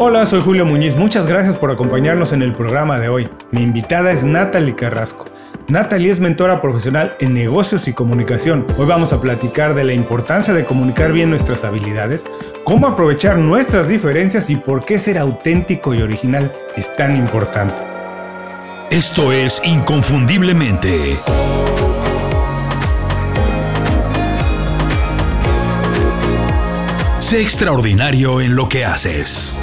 Hola, soy Julio Muñiz. Muchas gracias por acompañarnos en el programa de hoy. Mi invitada es Natalie Carrasco. Natalie es mentora profesional en negocios y comunicación. Hoy vamos a platicar de la importancia de comunicar bien nuestras habilidades, cómo aprovechar nuestras diferencias y por qué ser auténtico y original es tan importante. Esto es Inconfundiblemente. Sé extraordinario en lo que haces.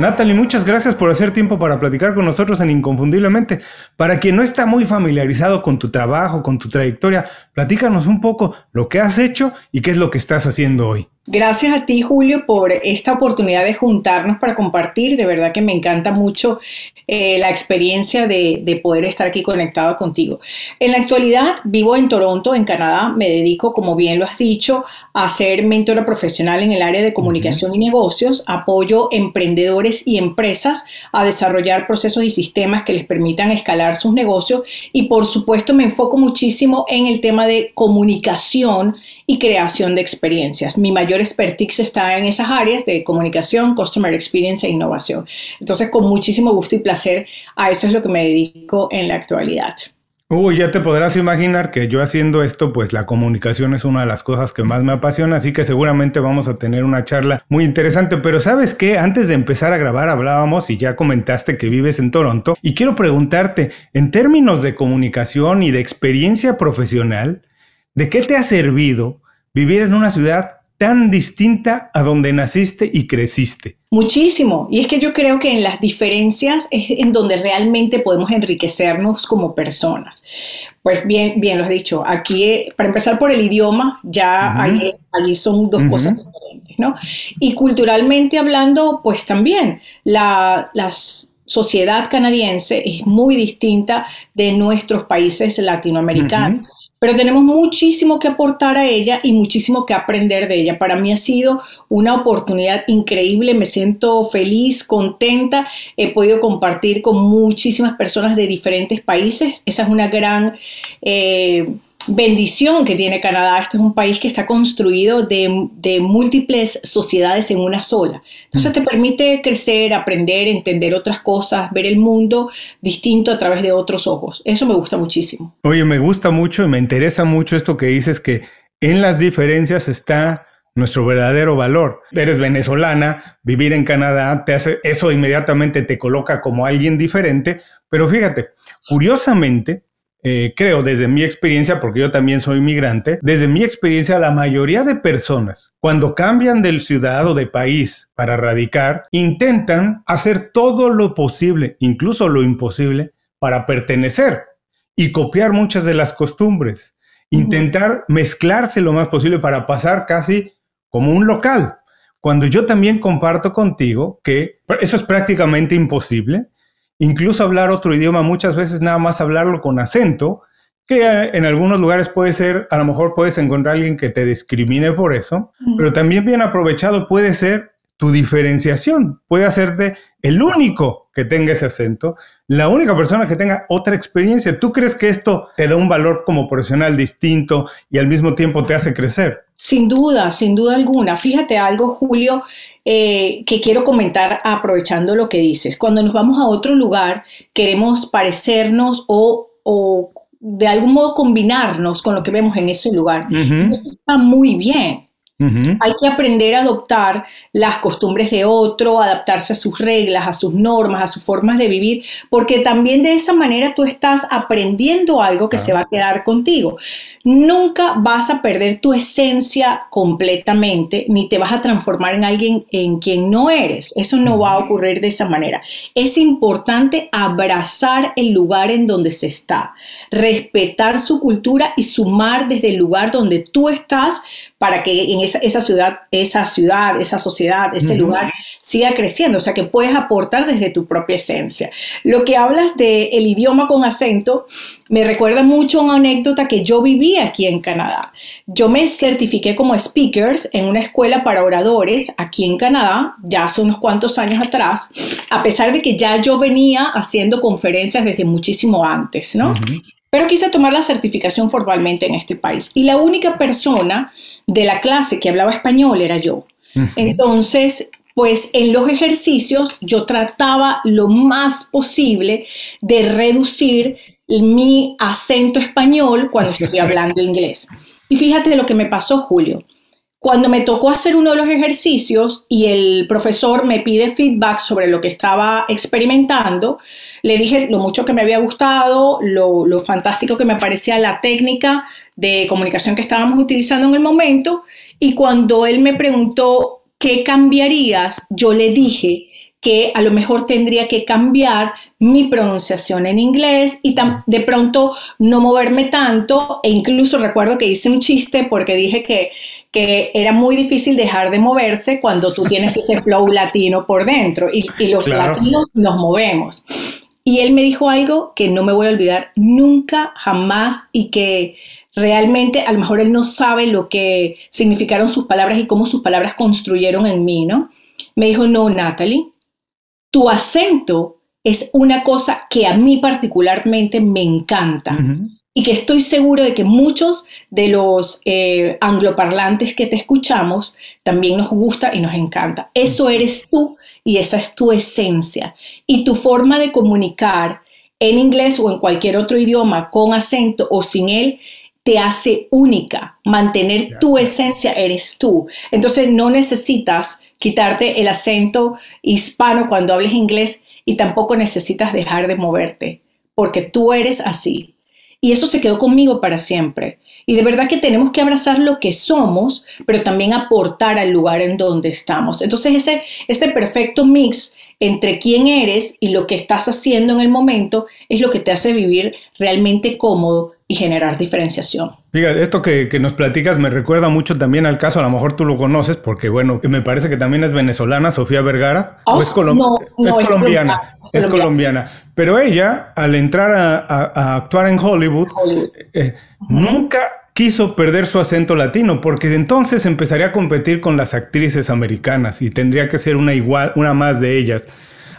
Natalie, muchas gracias por hacer tiempo para platicar con nosotros en Inconfundiblemente. Para quien no está muy familiarizado con tu trabajo, con tu trayectoria, platícanos un poco lo que has hecho y qué es lo que estás haciendo hoy. Gracias a ti, Julio, por esta oportunidad de juntarnos para compartir. De verdad que me encanta mucho eh, la experiencia de, poder estar aquí conectado contigo. En la actualidad vivo en Toronto, en Canadá. Me dedico, como bien lo has dicho, a ser mentora profesional en el área de comunicación y negocios. Apoyo emprendedores y empresas a desarrollar procesos y sistemas que les permitan escalar sus negocios. Y por supuesto me enfoco muchísimo en el tema de comunicación y creación de experiencias. Mi mayor expertise está en esas áreas de comunicación, customer experience e innovación. Entonces, con muchísimo gusto y placer, a eso es lo que me dedico en la actualidad. Uy, ya te podrás imaginar que yo haciendo esto, pues la comunicación es una de las cosas que más me apasiona, así que seguramente vamos a tener una charla muy interesante. Pero sabes qué, antes de empezar a grabar hablábamos y ya comentaste que vives en Toronto y quiero preguntarte, en términos de comunicación y de experiencia profesional, ¿De qué te ha servido vivir en una ciudad tan distinta a donde naciste y creciste? Muchísimo. Y es que yo creo que en las diferencias es en donde realmente podemos enriquecernos como personas. Pues bien, bien lo has dicho. Aquí, eh, para empezar por el idioma, ya allí son dos cosas diferentes, ¿no? Y culturalmente hablando, pues también la, sociedad canadiense es muy distinta de nuestros países latinoamericanos pero tenemos muchísimo que aportar a ella y muchísimo que aprender de ella. Para mí ha sido una oportunidad increíble, me siento feliz, contenta, he podido compartir con muchísimas personas de diferentes países, esa es una gran... Eh, bendición que tiene Canadá. Este es un país que está construido de, múltiples sociedades en una sola. Entonces mm. te permite crecer, aprender, entender otras cosas, ver el mundo distinto a través de otros ojos. Eso me gusta muchísimo. Oye, me gusta mucho y me interesa mucho esto que dices que en las diferencias está nuestro verdadero valor. Eres venezolana, vivir en Canadá te hace eso inmediatamente te coloca como alguien diferente, pero fíjate, curiosamente eh, creo desde mi experiencia, porque yo también soy migrante, desde mi experiencia la mayoría de personas cuando cambian del ciudad o de país para radicar, intentan hacer todo lo posible, incluso lo imposible, para pertenecer y copiar muchas de las costumbres, intentar mezclarse lo más posible para pasar casi como un local. Cuando yo también comparto contigo que eso es prácticamente imposible, incluso hablar otro idioma, muchas veces nada más hablarlo con acento, que en algunos lugares puede ser, a lo mejor puedes encontrar a alguien que te discrimine por eso, pero también bien aprovechado puede ser tu diferenciación, puede hacerte el único que tenga ese acento, la única persona que tenga otra experiencia. ¿Tú crees que esto te da un valor como profesional distinto y al mismo tiempo te hace crecer? Sin duda, sin duda alguna. Fíjate algo, Julio, eh, que quiero comentar aprovechando lo que dices. Cuando nos vamos a otro lugar, queremos parecernos o, o de algún modo combinarnos con lo que vemos en ese lugar. Eso está muy bien. Hay que aprender a adoptar las costumbres de otro, adaptarse a sus reglas, a sus normas, a sus formas de vivir, porque también de esa manera tú estás aprendiendo algo que se va a quedar contigo. Nunca vas a perder tu esencia completamente, ni te vas a transformar en alguien en quien no eres. Eso no va a ocurrir de esa manera. Es importante abrazar el lugar en donde se está, respetar su cultura y sumar desde el lugar donde tú estás para que en esa, esa ciudad, esa ciudad, esa sociedad, ese lugar siga creciendo, o sea que puedes aportar desde tu propia esencia. Lo que hablas del el idioma con acento me recuerda mucho a una anécdota que yo viví aquí en Canadá. Yo me certifiqué como speakers en una escuela para oradores aquí en Canadá, ya hace unos cuantos años atrás, a pesar de que ya yo venía haciendo conferencias desde muchísimo antes, ¿no? Pero quise tomar la certificación formalmente en este país. Y la única persona de la clase que hablaba español era yo. Entonces, pues en los ejercicios yo trataba lo más posible de reducir mi acento español cuando estoy hablando inglés. Y fíjate lo que me pasó, Julio. Cuando me tocó hacer uno de los ejercicios y el profesor me pide feedback sobre lo que estaba experimentando, le dije lo mucho que me había gustado, lo, fantástico que me parecía la técnica de comunicación que estábamos utilizando en el momento. Y cuando él me preguntó qué cambiarías, yo le dije que a lo mejor tendría que cambiar mi pronunciación en inglés y de pronto no moverme tanto e incluso recuerdo que hice un chiste porque dije que, que era muy difícil dejar de moverse cuando tú tienes ese flow latino por dentro y, los latinos nos movemos. Y él me dijo algo que no me voy a olvidar nunca, jamás y que realmente a lo mejor él no sabe lo que significaron sus palabras y cómo sus palabras construyeron en mí, ¿no? Me dijo, no, Natalie, tu acento es una cosa que a mí particularmente me encanta y que estoy seguro de que muchos de los eh, angloparlantes que te escuchamos también nos gusta y nos encanta. Eso eres tú y esa es tu esencia. Y tu forma de comunicar en inglés o en cualquier otro idioma con acento o sin él te hace única. Mantener tu esencia eres tú. Entonces no necesitas quitarte el acento hispano cuando hables inglés y tampoco necesitas dejar de moverte, porque tú eres así. Y eso se quedó conmigo para siempre. Y de verdad que tenemos que abrazar lo que somos, pero también aportar al lugar en donde estamos. Entonces ese, ese perfecto mix entre quién eres y lo que estás haciendo en el momento es lo que te hace vivir realmente cómodo y generar diferenciación. Fíjate, esto que, nos platicas me recuerda mucho también al caso, a lo mejor tú lo conoces, porque bueno, me parece que también es venezolana, Sofía Vergara, o es, colombiana, es, colombiana, pero ella, al entrar a, actuar en Hollywood, eh, nunca quiso perder su acento latino, porque entonces empezaría a competir con las actrices americanas y tendría que ser una igual, una más de ellas.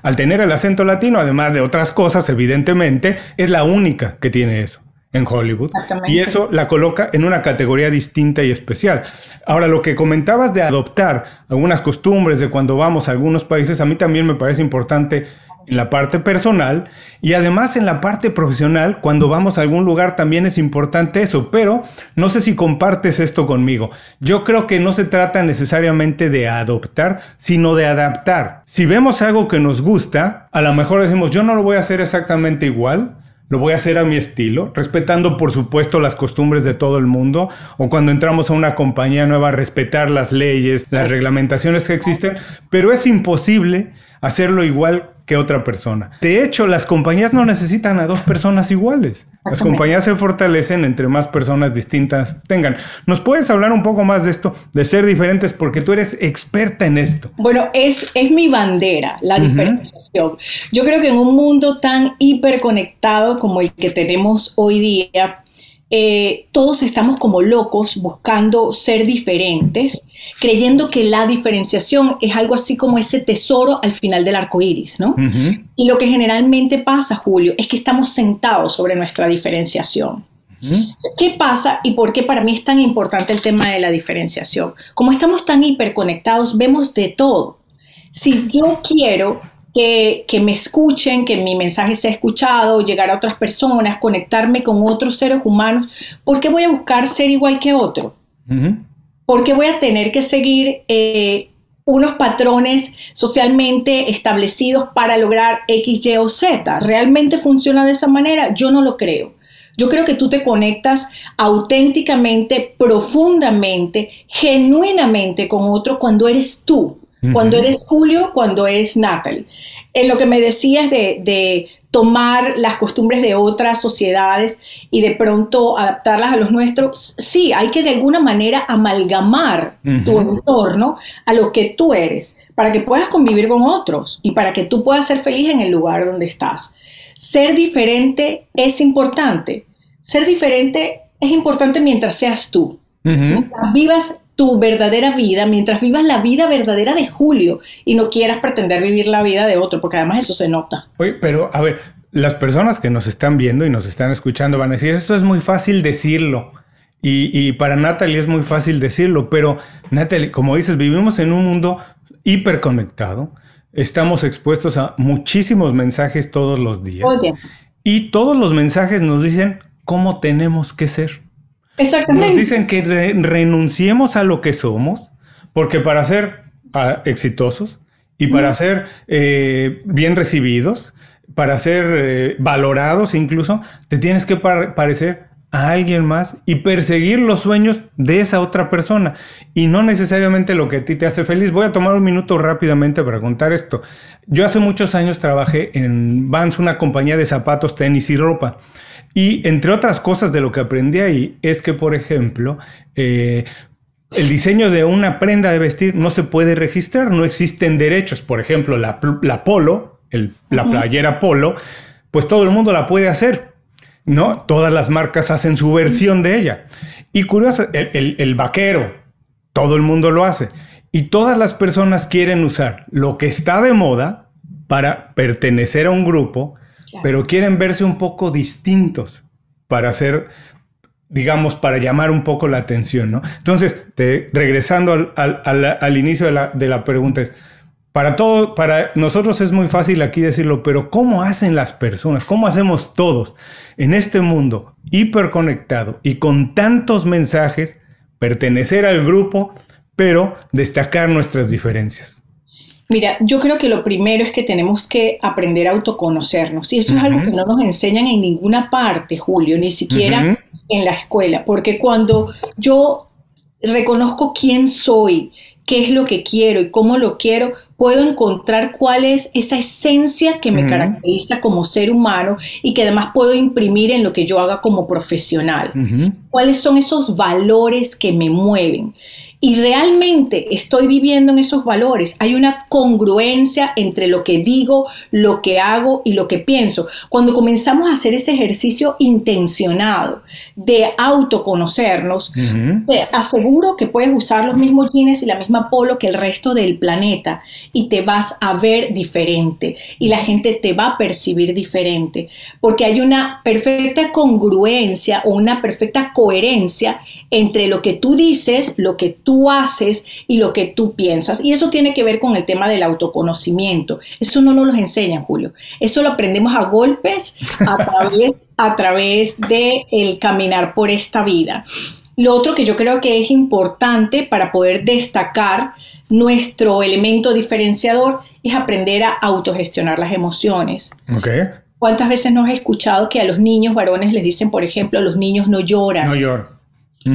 Al tener el acento latino, además de otras cosas, evidentemente, es la única que tiene eso en Hollywood. Y eso la coloca en una categoría distinta y especial. Ahora, lo que comentabas de adoptar algunas costumbres de cuando vamos a algunos países, a mí también me parece importante en la parte personal y además en la parte profesional, cuando vamos a algún lugar también es importante eso, pero no sé si compartes esto conmigo. Yo creo que no se trata necesariamente de adoptar, sino de adaptar. Si vemos algo que nos gusta, a lo mejor decimos, yo no lo voy a hacer exactamente igual, lo voy a hacer a mi estilo, respetando por supuesto las costumbres de todo el mundo, o cuando entramos a una compañía nueva, respetar las leyes, las reglamentaciones que existen, pero es imposible hacerlo igual que otra persona. De hecho, las compañías no necesitan a dos personas iguales. Las compañías se fortalecen entre más personas distintas tengan. ¿Nos puedes hablar un poco más de esto, de ser diferentes, porque tú eres experta en esto? Bueno, es, es mi bandera, la diferenciación. Yo creo que en un mundo tan hiperconectado como el que tenemos hoy día, eh, todos estamos como locos buscando ser diferentes, creyendo que la diferenciación es algo así como ese tesoro al final del arco iris, ¿no? Y lo que generalmente pasa, Julio, es que estamos sentados sobre nuestra diferenciación. ¿Qué pasa y por qué para mí es tan importante el tema de la diferenciación? Como estamos tan hiperconectados, vemos de todo. Si yo quiero que, me escuchen, que mi mensaje sea escuchado, llegar a otras personas, conectarme con otros seres humanos, ¿por qué voy a buscar ser igual que otro? ¿Por qué voy a tener que seguir eh, unos patrones socialmente establecidos para lograr X, Y o Z? ¿Realmente funciona de esa manera? Yo no lo creo. Yo creo que tú te conectas auténticamente, profundamente, genuinamente con otro cuando eres tú cuando eres Julio, cuando es Natalie. En lo que me decías de, tomar las costumbres de otras sociedades y de pronto adaptarlas a los nuestros, sí, hay que de alguna manera amalgamar tu entorno a lo que tú eres, para que puedas convivir con otros y para que tú puedas ser feliz en el lugar donde estás. Ser diferente es importante. Ser diferente es importante mientras seas tú. Mientras vivas tu verdadera vida, mientras vivas la vida verdadera de Julio y no quieras pretender vivir la vida de otro, porque además eso se nota. Oye, pero a ver, las personas que nos están viendo y nos están escuchando van a decir, esto es muy fácil decirlo. Y, y para Natalie es muy fácil decirlo, pero Natalie, como dices, vivimos en un mundo hiperconectado, estamos expuestos a muchísimos mensajes todos los días. Oye. Y todos los mensajes nos dicen cómo tenemos que ser. Exactamente. Nos dicen que renunciemos a lo que somos, porque para ser ah, exitosos y para ser eh, bien recibidos, para ser eh, valorados incluso, te tienes que parecer a alguien más y perseguir los sueños de esa otra persona y no necesariamente lo que a ti te hace feliz. Voy a tomar un minuto rápidamente para contar esto. Yo hace muchos años trabajé en Vans, una compañía de zapatos, tenis y ropa. Y entre otras cosas de lo que aprendí ahí es que, por ejemplo, eh, el diseño de una prenda de vestir no se puede registrar, no existen derechos. Por ejemplo, la, polo, la playera polo, pues todo el mundo la puede hacer ¿no? Todas las marcas hacen su versión de ella. Y curioso, el, vaquero, todo el mundo lo hace. Y todas las personas quieren usar lo que está de moda para pertenecer a un grupo, pero quieren verse un poco distintos para hacer, digamos, para llamar un poco la atención, ¿no? Entonces, regresando al, inicio de la, pregunta es, para todo, para nosotros es muy fácil aquí decirlo, pero ¿cómo hacen las personas? ¿Cómo hacemos todos en este mundo hiperconectado y con tantos mensajes pertenecer al grupo, pero destacar nuestras diferencias? Mira, yo creo que lo primero es que tenemos que aprender a autoconocernos. Y eso es algo que no nos enseñan en ninguna parte, Julio, ni siquiera en la escuela. Porque cuando yo reconozco quién soy, qué es lo que quiero y cómo lo quiero, puedo encontrar cuál es esa esencia que me caracteriza como ser humano y que además puedo imprimir en lo que yo haga como profesional. ¿Cuáles son esos valores que me mueven? Y realmente estoy viviendo en esos valores, hay una congruencia entre lo que digo, lo que hago y lo que pienso. Cuando comenzamos a hacer ese ejercicio intencionado de autoconocernos, te aseguro que puedes usar los mismos jeans y la misma polo que el resto del planeta y te vas a ver diferente. Y la gente te va a percibir diferente, porque hay una perfecta congruencia o una perfecta coherencia entre lo que tú dices, lo que tú haces y lo que tú piensas. Y eso tiene que ver con el tema del autoconocimiento. Eso no nos lo enseñan, Julio. Eso lo aprendemos a golpes a través, a través de el caminar por esta vida. Lo otro que yo creo que es importante para poder destacar nuestro elemento diferenciador es aprender a autogestionar las emociones. Okay. ¿Cuántas veces nos he escuchado que a los niños varones les dicen, por ejemplo, los niños no lloran? No lloran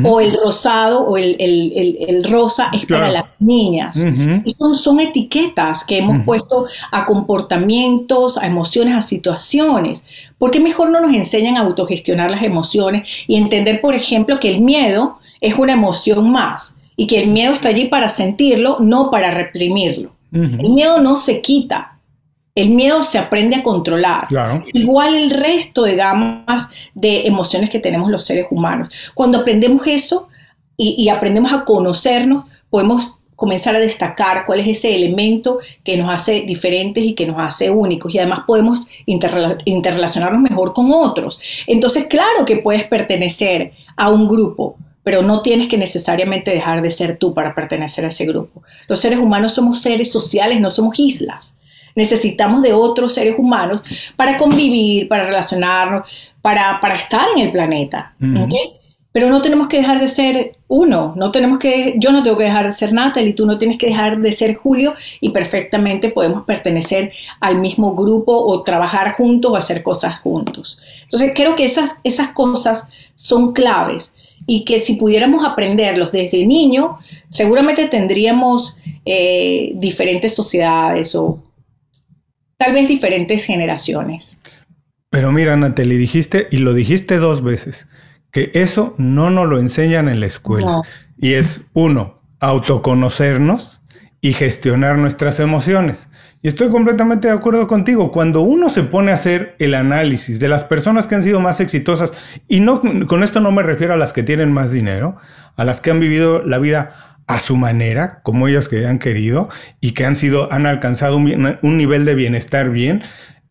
o el rosado o el, rosa es para las niñas. y son, son, etiquetas que hemos puesto a comportamientos, a emociones, a situaciones. ¿Por qué mejor no nos enseñan a autogestionar las emociones y entender, por ejemplo, que el miedo es una emoción más y que el miedo está allí para sentirlo, no para reprimirlo? El miedo no se quita, el miedo se aprende a controlar. Igual el resto de gamas de emociones que tenemos los seres humanos. Cuando aprendemos eso y, aprendemos a conocernos, podemos comenzar a destacar cuál es ese elemento que nos hace diferentes y que nos hace únicos y además podemos interrelacionarnos mejor con otros. Entonces, claro que puedes pertenecer a un grupo, pero no tienes que necesariamente dejar de ser tú para pertenecer a ese grupo. Los seres humanos somos seres sociales, no somos islas necesitamos de otros seres humanos para convivir, para relacionarnos, para, estar en el planeta. Pero no tenemos que dejar de ser uno, no tenemos que, yo no tengo que dejar de ser Natalie, tú no tienes que dejar de ser Julio y perfectamente podemos pertenecer al mismo grupo o trabajar juntos o hacer cosas juntos. Entonces creo que esas, esas cosas son claves y que si pudiéramos aprenderlos desde niño, seguramente tendríamos eh, diferentes sociedades o tal vez diferentes generaciones. Pero mira, Natalie, dijiste, y lo dijiste dos veces, que eso no nos lo enseñan en la escuela. Y es, uno, autoconocernos y gestionar nuestras emociones. Y estoy completamente de acuerdo contigo. Cuando uno se pone a hacer el análisis de las personas que han sido más exitosas, y no con esto no me refiero a las que tienen más dinero, a las que han vivido la vida a su manera, como ellas que han querido y que han sido, han alcanzado un, nivel de bienestar bien,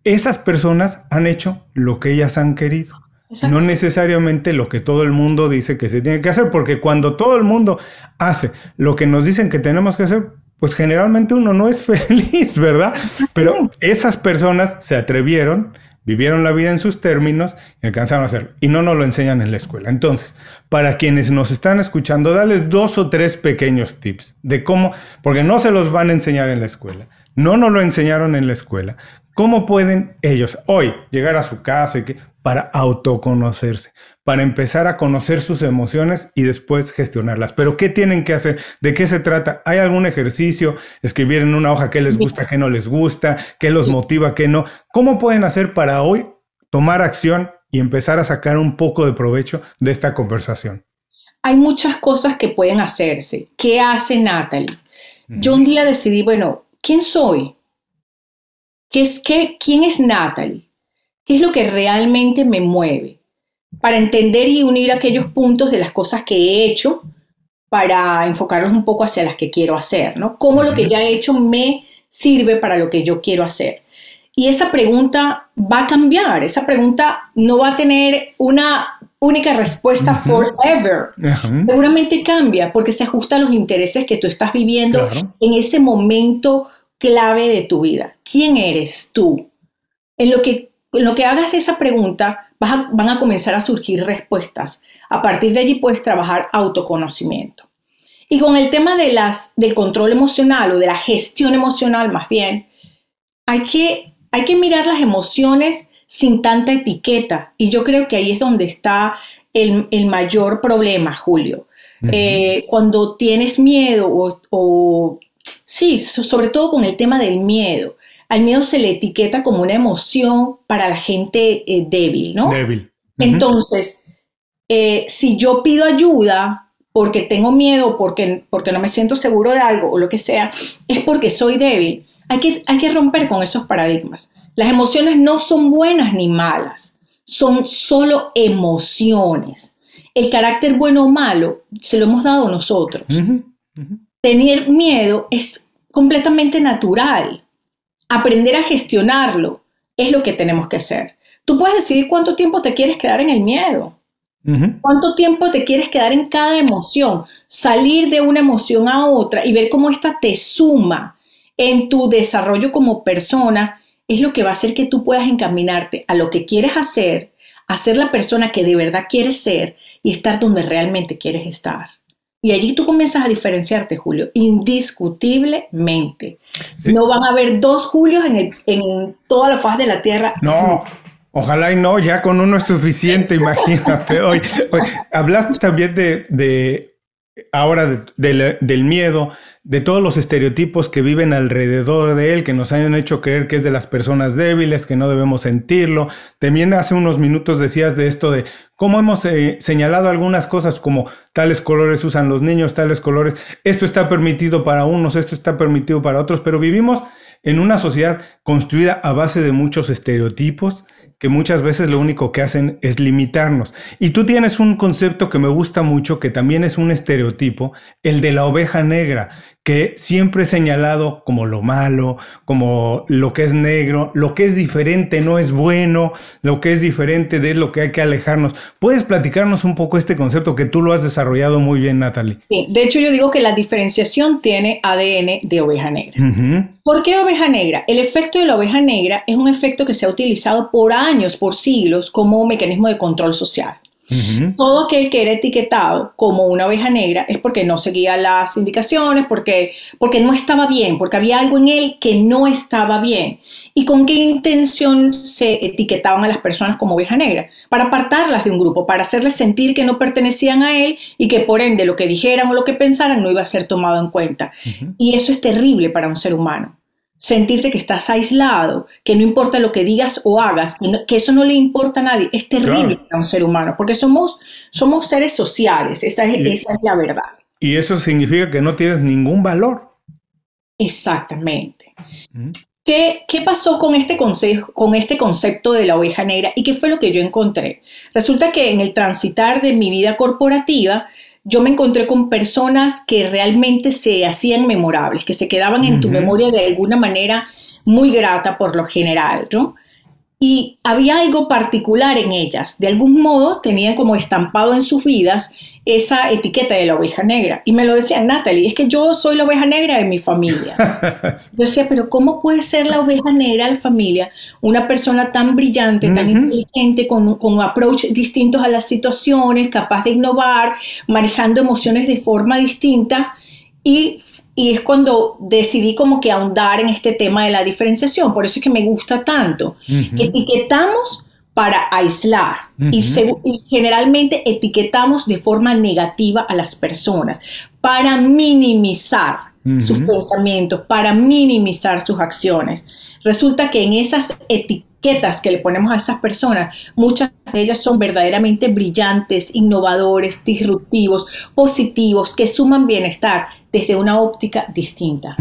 esas personas han hecho lo que ellas han querido. No necesariamente lo que todo el mundo dice que se tiene que hacer, porque cuando todo el mundo hace lo que nos dicen que tenemos que hacer, pues generalmente uno no es feliz, ¿verdad? Pero esas personas se atrevieron, vivieron la vida en sus términos y alcanzaron a hacerlo. Y no nos lo enseñan en la escuela. Entonces, para quienes nos están escuchando, dales dos o tres pequeños tips de cómo, porque no se los van a enseñar en la escuela. No nos lo enseñaron en la escuela. ¿Cómo pueden ellos hoy llegar a su casa y que, para autoconocerse, para empezar a conocer sus emociones y después gestionarlas? Pero ¿qué tienen que hacer? ¿De qué se trata? ¿Hay algún ejercicio? Escribir en una hoja qué les gusta, qué no les gusta, qué los motiva, qué no. ¿Cómo pueden hacer para hoy tomar acción y empezar a sacar un poco de provecho de esta conversación? Hay muchas cosas que pueden hacerse. ¿Qué hace Natalie? Yo un día decidí, bueno, ¿quién soy? ¿Qué es, qué, ¿Quién es Natalie? ¿Qué es lo que realmente me mueve? Para entender y unir aquellos puntos de las cosas que he hecho para enfocarlos un poco hacia las que quiero hacer, ¿no? ¿Cómo lo que ya he hecho me sirve para lo que yo quiero hacer? Y esa pregunta va a cambiar, esa pregunta no va a tener una única respuesta forever. Seguramente cambia porque se ajusta a los intereses que tú estás viviendo en ese momento clave de tu vida. ¿Quién eres tú? En lo que, en lo que hagas esa pregunta, van a comenzar a surgir respuestas. A partir de allí puedes trabajar autoconocimiento. Y con el tema de las, del control emocional o de la gestión emocional más bien, hay que, hay que mirar las emociones sin tanta etiqueta. Y yo creo que ahí es donde está el, mayor problema, Julio. Eh, cuando tienes miedo o Sí, sobre todo con el tema del miedo. Al miedo se le etiqueta como una emoción para la gente eh, débil, ¿no? Débil. Entonces, eh, si yo pido ayuda porque tengo miedo, porque, porque no me siento seguro de algo o lo que sea, es porque soy débil. Hay que, hay que romper con esos paradigmas. Las emociones no son buenas ni malas, son solo emociones. El carácter bueno o malo se lo hemos dado nosotros. Tener miedo es completamente natural. Aprender a gestionarlo es lo que tenemos que hacer. Tú puedes decidir cuánto tiempo te quieres quedar en el miedo. ¿Cuánto tiempo te quieres quedar en cada emoción? Salir de una emoción a otra y ver cómo esta te suma en tu desarrollo como persona es lo que va a hacer que tú puedas encaminarte a lo que quieres hacer, a ser la persona que de verdad quieres ser y estar donde realmente quieres estar. Y allí tú comienzas a diferenciarte, Julio, indiscutiblemente. No van a haber dos Julios en, en toda la faz de la Tierra. No, Ojalá y no, ya con uno es suficiente, imagínate. Hoy, hablaste también de, de ahora del miedo, de todos los estereotipos que viven alrededor de él, que nos han hecho creer que es de las personas débiles, que no debemos sentirlo. También hace unos minutos decías de esto de cómo hemos eh, señalado algunas cosas como tales colores usan los niños, tales colores, esto está permitido para unos, esto está permitido para otros, pero vivimos en una sociedad construida a base de muchos estereotipos que muchas veces lo único que hacen es limitarnos. Y tú tienes un concepto que me gusta mucho, que también es un estereotipo, el de la oveja negra, que siempre he señalado como lo malo, como lo que es negro, lo que es diferente no es bueno, lo que es diferente de lo que hay que alejarnos. ¿Puedes platicarnos un poco este concepto que tú lo has desarrollado muy bien, Natalie? Sí, de hecho yo digo que la diferenciación tiene ADN de oveja negra. ¿Por qué oveja negra? El efecto de la oveja negra es un efecto que se ha utilizado por años, por siglos, como mecanismo de control social. Todo aquel que era etiquetado como una oveja negra es porque no seguía las indicaciones, porque, porque no estaba bien, porque había algo en él que no estaba bien. ¿Y con qué intención se etiquetaban a las personas como oveja negra? Para apartarlas de un grupo, para hacerles sentir que no pertenecían a él y que por ende lo que dijeran o lo que pensaran no iba a ser tomado en cuenta. Y eso es terrible para un ser humano sentirte que estás aislado, que no importa lo que digas o hagas, que, eso no le importa a nadie, es terrible para un ser humano, porque somos, somos seres sociales, esa es, esa es la verdad. Y eso significa que no tienes ningún valor. Exactamente. ¿Qué, ¿Qué, pasó con este, consejo, con este concepto de la oveja negra y qué fue lo que yo encontré? Resulta que en el transitar de mi vida corporativa, yo me encontré con personas que realmente se hacían memorables, que se quedaban en tu memoria de alguna manera muy grata por lo general, ¿no? Y había algo particular en ellas. De algún modo tenían como estampado en sus vidas esa etiqueta de la oveja negra. Y me lo decían, Natalie, es que yo soy la oveja negra de mi familia. yo decía, pero ¿cómo puede ser la oveja negra de la familia una persona tan brillante, tan inteligente, con, con approach distintos a las situaciones, capaz de innovar, manejando emociones de forma distinta? Y y es cuando decidí como que ahondar en este tema de la diferenciación. Por eso es que me gusta tanto. Etiquetamos para aislar y, generalmente etiquetamos de forma negativa a las personas para minimizar sus pensamientos, para minimizar sus acciones. Resulta que en esas etiquetas que le ponemos a esas personas, muchas de ellas son verdaderamente brillantes, innovadores, disruptivos, positivos, que suman bienestar desde una óptica distinta.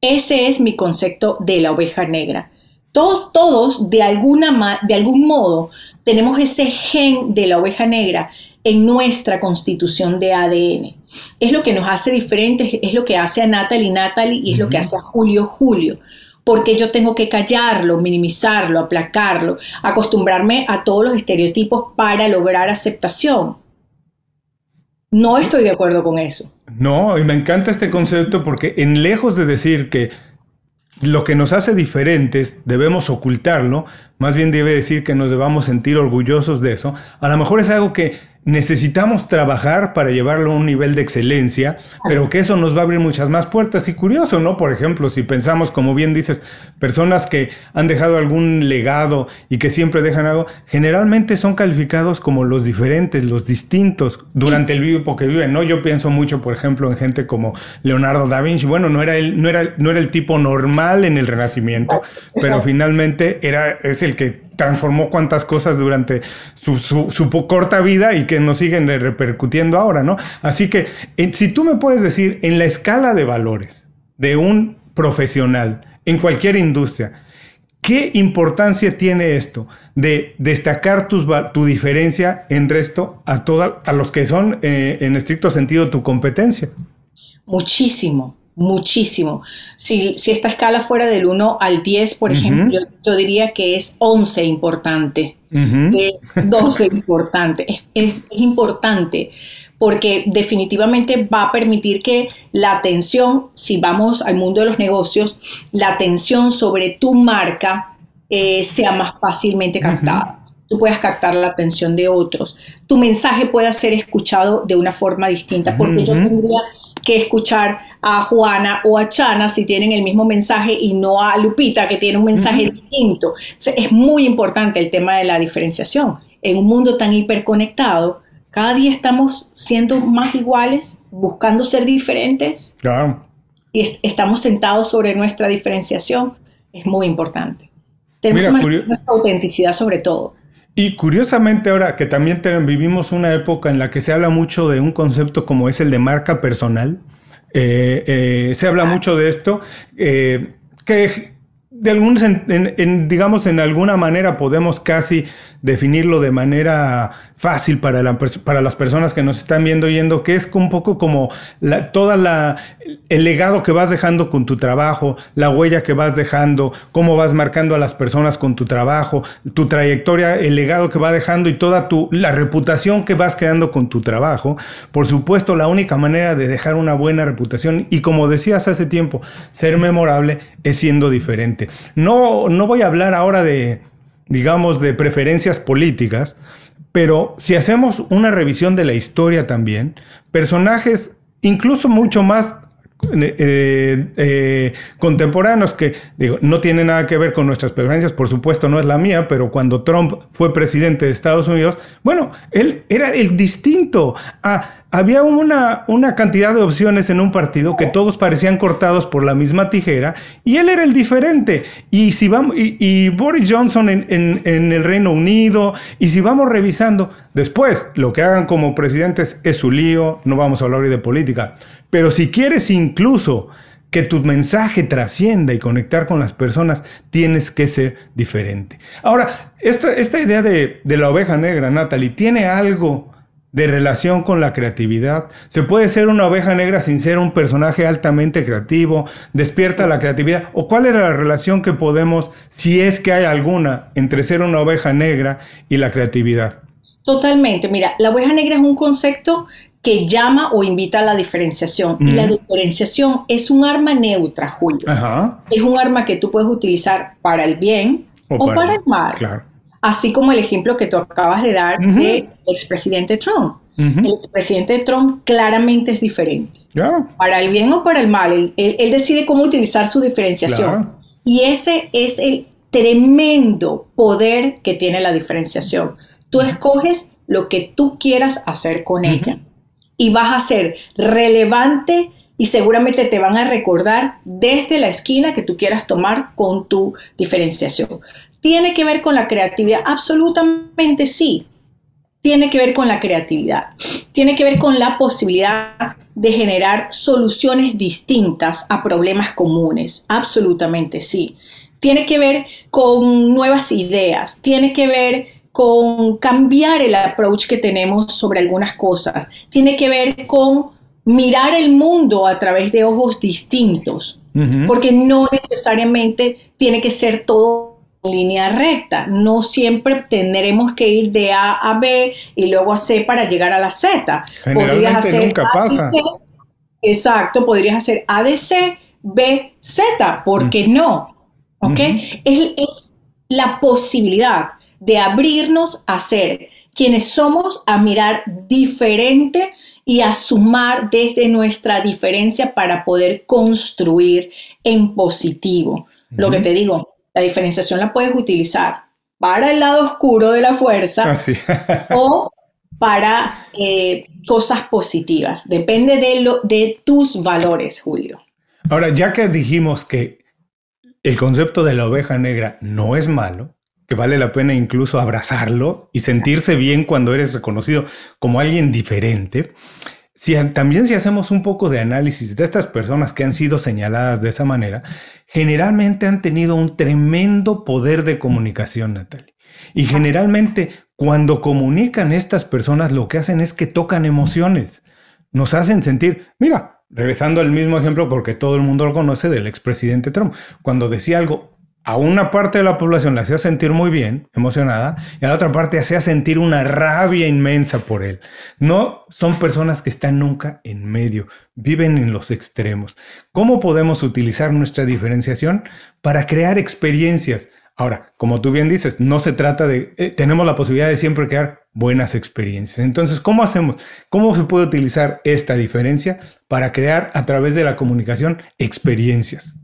Ese es mi concepto de la oveja negra. Todos, todos de, alguna, de algún modo, tenemos ese gen de la oveja negra en nuestra constitución de ADN. Es lo que nos hace diferentes, es lo que hace a Natalie Natalie y es lo que hace a Julio Julio. Porque yo tengo que callarlo, minimizarlo, aplacarlo, acostumbrarme a todos los estereotipos para lograr aceptación. No estoy de acuerdo con eso. No, y me encanta este concepto porque en lejos de decir que lo que nos hace diferentes debemos ocultarlo, más bien debe decir que nos debamos sentir orgullosos de eso. A lo mejor es algo que necesitamos trabajar para llevarlo a un nivel de excelencia, pero que eso nos va a abrir muchas más puertas. Y curioso, ¿no? Por ejemplo, si pensamos, como bien dices, personas que han dejado algún legado y que siempre dejan algo, generalmente son calificados como los diferentes, los distintos durante el vivo que viven, ¿no? Yo pienso mucho, por ejemplo, en gente como Leonardo da Vinci. Bueno, no era el, no era, no era el tipo normal en el Renacimiento, pero finalmente era, es el que transformó cuantas cosas durante su, corta vida y que nos siguen repercutiendo ahora, ¿no? Así que si tú me puedes decir, en la escala de valores de un profesional en cualquier industria, ¿qué importancia tiene esto de destacar tu diferencia en resto a, a los que son eh, en estricto sentido tu competencia? Muchísimo, muchísimo. Si, esta escala fuera del 1 al 10, por ejemplo, yo diría que es 11 importante, es 12 importante. Es, importante porque definitivamente va a permitir que la atención, si vamos al mundo de los negocios, la atención sobre tu marca eh, sea más fácilmente captada tú puedas captar la atención de otros. Tu mensaje pueda ser escuchado de una forma distinta, porque yo tendría que escuchar a Juana o a Chana si tienen el mismo mensaje y no a Lupita que tiene un mensaje distinto. es muy importante el tema de la diferenciación. En un mundo tan hiperconectado, cada día estamos siendo más iguales, buscando ser diferentes. Claro. Y estamos sentados sobre nuestra diferenciación. Es muy importante. Tenemos nuestra autenticidad sobre todo. Y curiosamente ahora que también vivimos una época en la que se habla mucho de un concepto como es el de marca personal, eh, eh, se habla mucho de esto, eh, que de algún, digamos, en alguna manera podemos casi definirlo de manera fácil para, para las personas que nos están viendo yendo, que es un poco como la, toda la, el legado que vas dejando con tu trabajo, la huella que vas dejando, cómo vas marcando a las personas con tu trabajo, tu trayectoria, el legado que va dejando y toda tu, la reputación que vas creando con tu trabajo. Por supuesto, la única manera de dejar una buena reputación y como decías hace tiempo, ser memorable es siendo diferente. No, no voy a hablar ahora de digamos, de preferencias políticas, pero si hacemos una revisión de la historia también, personajes incluso mucho más eh, eh, contemporáneos que digo, no tienen nada que ver con nuestras preferencias, por supuesto no es la mía, pero cuando Trump fue presidente de Estados Unidos, bueno, él era el distinto. a había una, una, cantidad de opciones en un partido que todos parecían cortados por la misma tijera y él era el diferente. Y, si vamos, y, Boris Johnson en, en, el Reino Unido, y si vamos revisando, después lo que hagan como presidentes es su lío, no vamos a hablar hoy de política, pero si quieres incluso que tu mensaje trascienda y conectar con las personas, tienes que ser diferente. Ahora, esta, esta idea de, de la oveja negra, Natalie, tiene algo de relación con la creatividad. Se puede ser una oveja negra sin ser un personaje altamente creativo, despierta la creatividad. ¿O cuál era la relación que podemos, si es que hay alguna, entre ser una oveja negra y la creatividad? Totalmente. Mira, la oveja negra es un concepto que llama o invita a la diferenciación. Y la diferenciación es un arma neutra, Julio. Es un arma que tú puedes utilizar para el bien o, para, el mal. Así como el ejemplo que tú acabas de dar del expresidente Trump. El expresidente Trump claramente es diferente. Para el bien o para el mal. Él, decide cómo utilizar su diferenciación. Y ese es el tremendo poder que tiene la diferenciación. Tú escoges lo que tú quieras hacer con ella y vas a ser relevante y seguramente te van a recordar desde la esquina que tú quieras tomar con tu diferenciación. ¿Tiene que ver con la creatividad? Absolutamente sí. Tiene que ver con la creatividad. Tiene que ver con la posibilidad de generar soluciones distintas a problemas comunes. Absolutamente sí. Tiene que ver con nuevas ideas. Tiene que ver con cambiar el approach que tenemos sobre algunas cosas. Tiene que ver con mirar el mundo a través de ojos distintos. Porque no necesariamente tiene que ser todo línea recta. No siempre tendremos que ir de A a B y luego a C para llegar a la Z. Podrías hacer nunca pasa. exacto, podrías hacer A de C, B, Z, ¿por qué no? ¿Ok? es, la posibilidad de abrirnos a ser quienes somos, a mirar diferente y a sumar desde nuestra diferencia para poder construir en positivo. Lo que te digo, la diferenciación la puedes utilizar para el lado oscuro de la fuerza ah, o para eh, cosas positivas. Depende de, lo, de tus valores, Julio. Ahora, ya que dijimos que el concepto de la oveja negra no es malo, que vale la pena incluso abrazarlo y sentirse bien cuando eres reconocido como alguien diferente, si, también si hacemos un poco de análisis de estas personas que han sido señaladas de esa manera, generalmente han tenido un tremendo poder de comunicación, Natalie. Y generalmente cuando comunican estas personas lo que hacen es que tocan emociones, nos hacen sentir, mira, regresando al mismo ejemplo porque todo el mundo lo conoce del expresidente Trump, cuando decía algo a una parte de la población la hacía sentir muy bien, emocionada, y a la otra parte hacía sentir una rabia inmensa por él. No son personas que están nunca en medio, viven en los extremos. ¿Cómo podemos utilizar nuestra diferenciación para crear experiencias? Ahora, como tú bien dices, no se trata de, eh, tenemos la posibilidad de siempre crear buenas experiencias. Entonces, ¿cómo hacemos? ¿Cómo se puede utilizar esta diferencia para crear a través de la comunicación experiencias?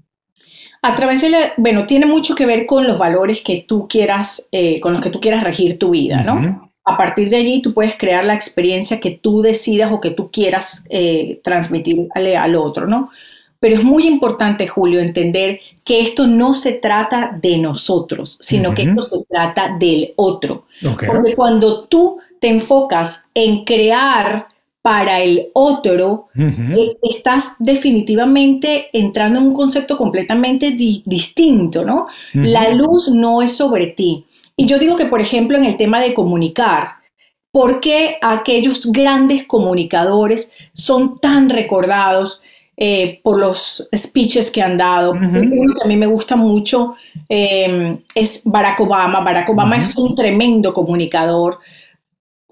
A través de la, bueno, tiene mucho que ver con los valores que tú quieras, eh, con los que tú quieras regir tu vida, ¿no? A partir de allí tú puedes crear la experiencia que tú decidas o que tú quieras eh, transmitirle al otro, ¿no? Pero es muy importante, Julio, entender que esto no se trata de nosotros, sino que esto se trata del otro. Porque cuando tú te enfocas en crear para el otro, eh, estás definitivamente entrando en un concepto completamente distinto, ¿no? La luz no es sobre ti. Y yo digo que, por ejemplo, en el tema de comunicar, ¿por qué aquellos grandes comunicadores son tan recordados eh, por los speeches que han dado? Uno que a mí me gusta mucho eh, es Barack Obama. Barack Obama es un tremendo comunicador.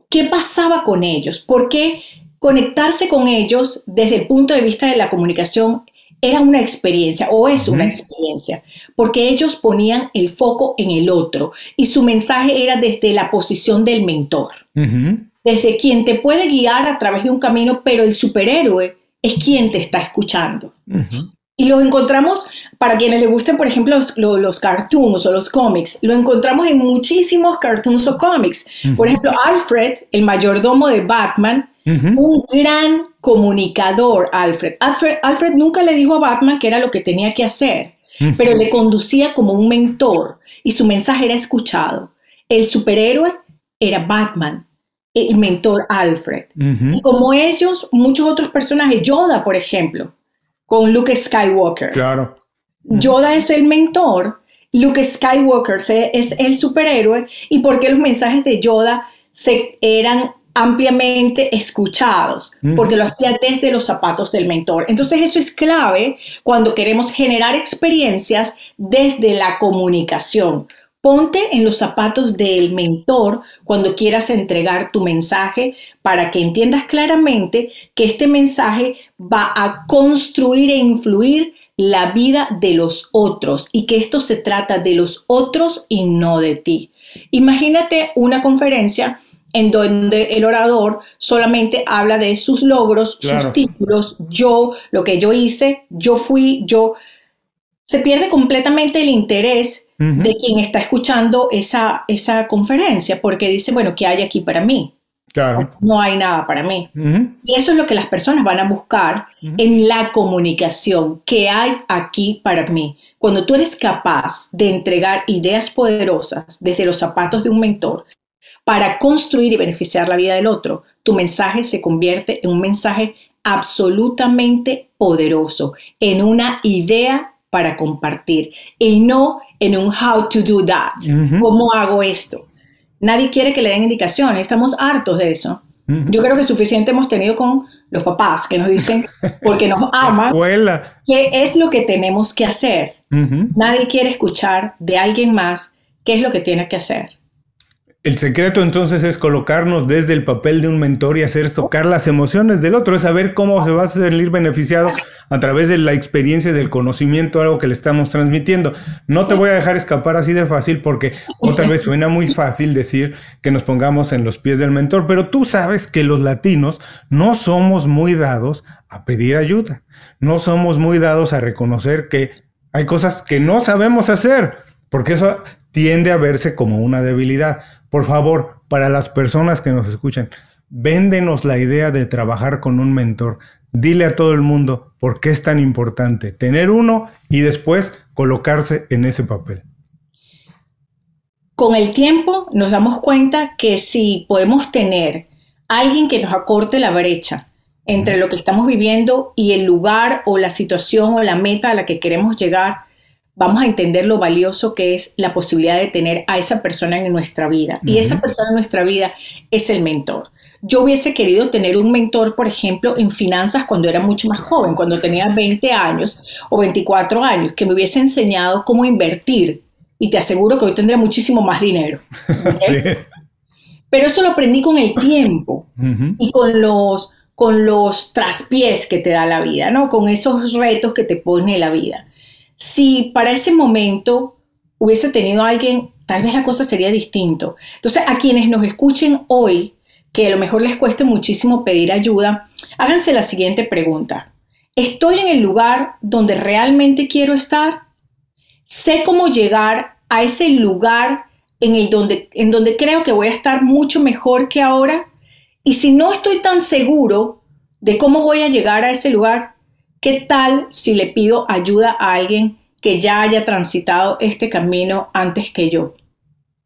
¿Qué pasaba con ellos? ¿Por qué conectarse con ellos desde el punto de vista de la comunicación era una experiencia o es una experiencia, porque ellos ponían el foco en el otro y su mensaje era desde la posición del mentor, desde quien te puede guiar a través de un camino, pero el superhéroe es quien te está escuchando. Y lo encontramos, para quienes les gusten, por ejemplo, los, los, cartoons o los cómics, lo encontramos en muchísimos cartoons o cómics. Por ejemplo, Alfred, el mayordomo de Batman, un gran comunicador, Alfred. Alfred. nunca le dijo a Batman que era lo que tenía que hacer, pero le conducía como un mentor y su mensaje era escuchado. El superhéroe era Batman, el mentor Alfred. Y como ellos, muchos otros personajes, Yoda, por ejemplo, con Luke Skywalker. Claro. Yoda es el mentor, Luke Skywalker es el superhéroe, y porque los mensajes de Yoda se, eran ampliamente escuchados, porque lo hacía desde los zapatos del mentor. Entonces eso es clave cuando queremos generar experiencias desde la comunicación. Ponte en los zapatos del mentor cuando quieras entregar tu mensaje para que entiendas claramente que este mensaje va a construir e influir la vida de los otros y que esto se trata de los otros y no de ti. Imagínate una conferencia en donde el orador solamente habla de sus logros, sus títulos, yo, lo que yo hice, yo fui, yo. Se pierde completamente el interés de quien está escuchando esa, esa conferencia, porque dice, bueno, ¿qué hay aquí para mí? Claro. No hay nada para mí. Y eso es lo que las personas van a buscar en la comunicación. ¿Qué hay aquí para mí? Cuando tú eres capaz de entregar ideas poderosas desde los zapatos de un mentor para construir y beneficiar la vida del otro, tu mensaje se convierte en un mensaje absolutamente poderoso, en una idea para compartir y no en un how to do that. ¿Cómo hago esto? Nadie quiere que le den indicaciones, estamos hartos de eso. Yo creo que suficiente hemos tenido con los papás que nos dicen, porque nos aman, qué es lo que tenemos que hacer. Nadie quiere escuchar de alguien más qué es lo que tiene que hacer. El secreto entonces es colocarnos desde el papel de un mentor y hacer tocar las emociones del otro, es saber cómo se va a salir beneficiado a través de la experiencia del conocimiento, algo que le estamos transmitiendo. No te voy a dejar escapar así de fácil porque otra vez suena muy fácil decir que nos pongamos en los pies del mentor, pero tú sabes que los latinos no somos muy dados a pedir ayuda, no somos muy dados a reconocer que hay cosas que no sabemos hacer, porque eso tiende a verse como una debilidad. Por favor, para las personas que nos escuchan, véndenos la idea de trabajar con un mentor. Dile a todo el mundo por qué es tan importante tener uno y después colocarse en ese papel. Con el tiempo nos damos cuenta que si podemos tener alguien que nos acorte la brecha entre lo que estamos viviendo y el lugar o la situación o la meta a la que queremos llegar, vamos a entender lo valioso que es la posibilidad de tener a esa persona en nuestra vida. Y esa persona en nuestra vida es el mentor. Yo hubiese querido tener un mentor, por ejemplo, en finanzas cuando era mucho más joven, cuando tenía 20 años o 24 años, que me hubiese enseñado cómo invertir. Y te aseguro que hoy tendré muchísimo más dinero. Pero eso lo aprendí con el tiempo y con los, con los traspiés que te da la vida, ¿no? Con esos retos que te pone la vida. Si para ese momento hubiese tenido alguien, tal vez la cosa sería distinto. Entonces, a quienes nos escuchen hoy, que a lo mejor les cueste muchísimo pedir ayuda, háganse la siguiente pregunta. ¿Estoy en el lugar donde realmente quiero estar? ¿Sé cómo llegar a ese lugar en, el donde, en donde creo que voy a estar mucho mejor que ahora? Y si no estoy tan seguro de cómo voy a llegar a ese lugar, ¿Qué tal si le pido ayuda a alguien que ya haya transitado este camino antes que yo?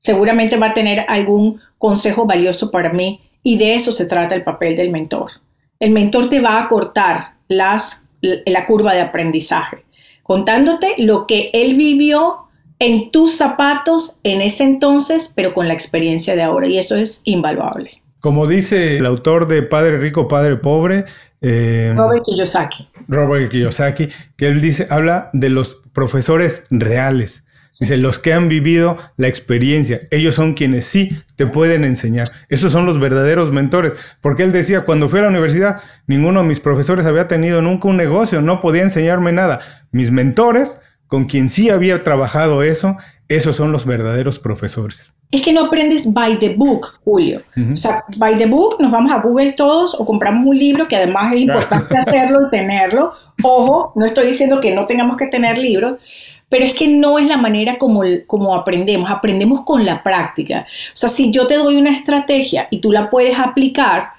Seguramente va a tener algún consejo valioso para mí y de eso se trata el papel del mentor. El mentor te va a cortar las, la curva de aprendizaje, contándote lo que él vivió en tus zapatos en ese entonces, pero con la experiencia de ahora y eso es invaluable. Como dice el autor de Padre Rico, Padre Pobre, eh, Robert Kiyosaki. Robert Kiyosaki, que él dice, habla de los profesores reales. Dice, los que han vivido la experiencia, ellos son quienes sí te pueden enseñar. Esos son los verdaderos mentores. Porque él decía, cuando fui a la universidad, ninguno de mis profesores había tenido nunca un negocio, no podía enseñarme nada. Mis mentores, con quien sí había trabajado eso, esos son los verdaderos profesores es que no aprendes by the book, Julio. O sea, by the book nos vamos a Google todos o compramos un libro que además es importante hacerlo y tenerlo. Ojo, no estoy diciendo que no tengamos que tener libros, pero es que no es la manera como, como aprendemos, aprendemos con la práctica. O sea, si yo te doy una estrategia y tú la puedes aplicar,